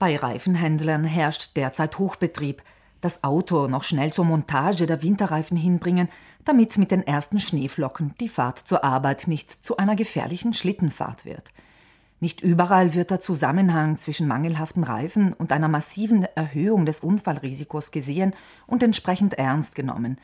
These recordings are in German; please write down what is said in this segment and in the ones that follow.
Bei Reifenhändlern herrscht derzeit Hochbetrieb. Das Auto noch schnell zur Montage der Winterreifen hinbringen, damit mit den ersten Schneeflocken die Fahrt zur Arbeit nicht zu einer gefährlichen Schlittenfahrt wird. Nicht überall wird der Zusammenhang zwischen mangelhaften Reifen und einer massiven Erhöhung des Unfallrisikos gesehen und entsprechend ernst genommen.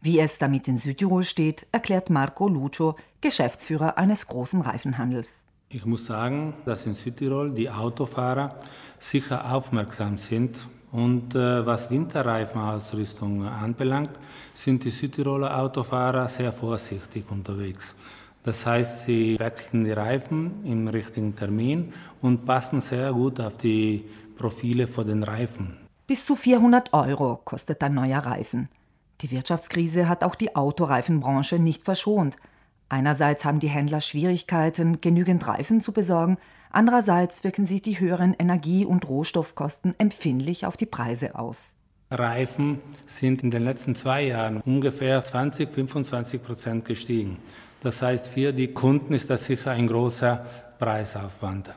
Wie es damit in Südtirol steht, erklärt Marco Lucio, Geschäftsführer eines großen Reifenhandels. Ich muss sagen, dass in Südtirol die Autofahrer sicher aufmerksam sind. Und äh, was Winterreifenausrüstung anbelangt, sind die Südtiroler Autofahrer sehr vorsichtig unterwegs. Das heißt, sie wechseln die Reifen im richtigen Termin und passen sehr gut auf die Profile von den Reifen. Bis zu 400 Euro kostet ein neuer Reifen. Die Wirtschaftskrise hat auch die Autoreifenbranche nicht verschont. Einerseits haben die Händler Schwierigkeiten, genügend Reifen zu besorgen, andererseits wirken sich die höheren Energie- und Rohstoffkosten empfindlich auf die Preise aus. Reifen sind in den letzten zwei Jahren ungefähr 20, 25 Prozent gestiegen. Das heißt, für die Kunden ist das sicher ein großer Preisaufwand.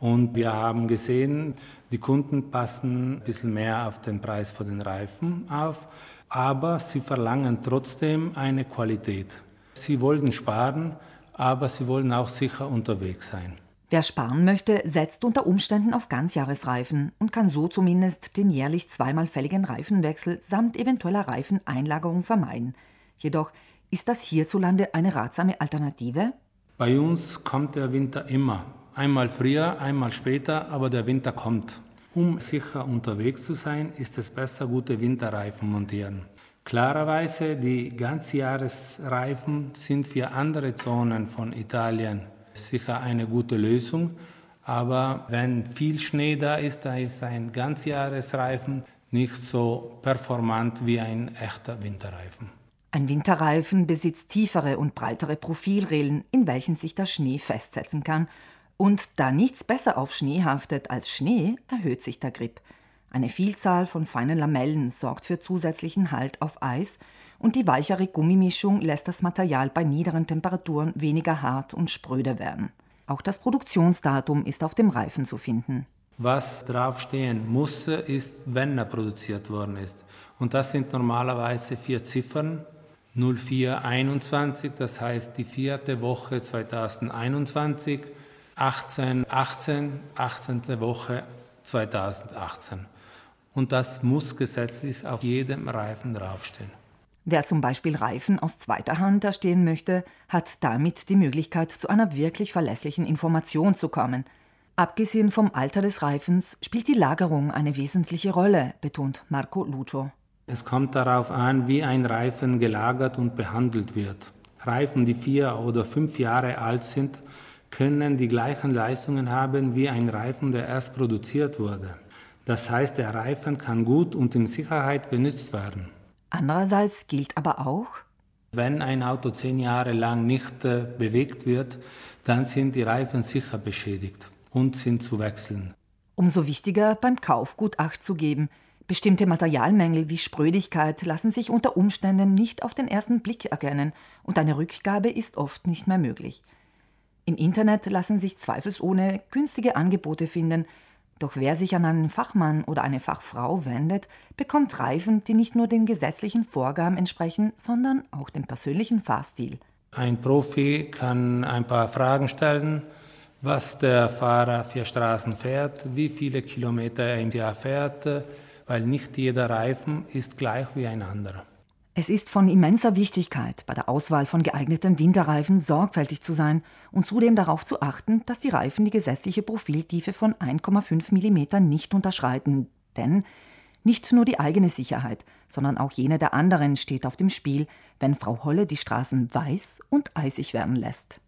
Und wir haben gesehen, die Kunden passen ein bisschen mehr auf den Preis von den Reifen auf, aber sie verlangen trotzdem eine Qualität. Sie wollen sparen, aber sie wollen auch sicher unterwegs sein. Wer sparen möchte, setzt unter Umständen auf Ganzjahresreifen und kann so zumindest den jährlich zweimal fälligen Reifenwechsel samt eventueller Reifeneinlagerung vermeiden. Jedoch ist das hierzulande eine ratsame Alternative? Bei uns kommt der Winter immer. Einmal früher, einmal später, aber der Winter kommt. Um sicher unterwegs zu sein, ist es besser, gute Winterreifen montieren. Klarerweise, die Ganzjahresreifen sind für andere Zonen von Italien sicher eine gute Lösung. Aber wenn viel Schnee da ist, da ist ein Ganzjahresreifen nicht so performant wie ein echter Winterreifen. Ein Winterreifen besitzt tiefere und breitere Profilrillen, in welchen sich der Schnee festsetzen kann. Und da nichts besser auf Schnee haftet als Schnee, erhöht sich der Grip. Eine Vielzahl von feinen Lamellen sorgt für zusätzlichen Halt auf Eis und die weichere Gummimischung lässt das Material bei niederen Temperaturen weniger hart und spröde werden. Auch das Produktionsdatum ist auf dem Reifen zu finden. Was draufstehen muss, ist, wenn er produziert worden ist. Und das sind normalerweise vier Ziffern. 0421, das heißt die vierte Woche 2021, 18, 18, 18. Woche 2018. Und das muss gesetzlich auf jedem Reifen draufstehen. Wer zum Beispiel Reifen aus zweiter Hand erstehen möchte, hat damit die Möglichkeit, zu einer wirklich verlässlichen Information zu kommen. Abgesehen vom Alter des Reifens spielt die Lagerung eine wesentliche Rolle, betont Marco Lucio. Es kommt darauf an, wie ein Reifen gelagert und behandelt wird. Reifen, die vier oder fünf Jahre alt sind, können die gleichen Leistungen haben wie ein Reifen, der erst produziert wurde. Das heißt, der Reifen kann gut und in Sicherheit benutzt werden. Andererseits gilt aber auch, wenn ein Auto zehn Jahre lang nicht äh, bewegt wird, dann sind die Reifen sicher beschädigt und sind zu wechseln. Umso wichtiger beim Kauf gut Acht zu geben, Bestimmte Materialmängel wie Sprödigkeit lassen sich unter Umständen nicht auf den ersten Blick erkennen und eine Rückgabe ist oft nicht mehr möglich. Im Internet lassen sich zweifelsohne günstige Angebote finden, doch wer sich an einen Fachmann oder eine Fachfrau wendet, bekommt Reifen, die nicht nur den gesetzlichen Vorgaben entsprechen, sondern auch dem persönlichen Fahrstil. Ein Profi kann ein paar Fragen stellen, was der Fahrer für Straßen fährt, wie viele Kilometer er im Jahr fährt, weil nicht jeder Reifen ist gleich wie ein anderer. Es ist von immenser Wichtigkeit, bei der Auswahl von geeigneten Winterreifen sorgfältig zu sein und zudem darauf zu achten, dass die Reifen die gesetzliche Profiltiefe von 1,5 mm nicht unterschreiten. Denn nicht nur die eigene Sicherheit, sondern auch jene der anderen steht auf dem Spiel, wenn Frau Holle die Straßen weiß und eisig werden lässt.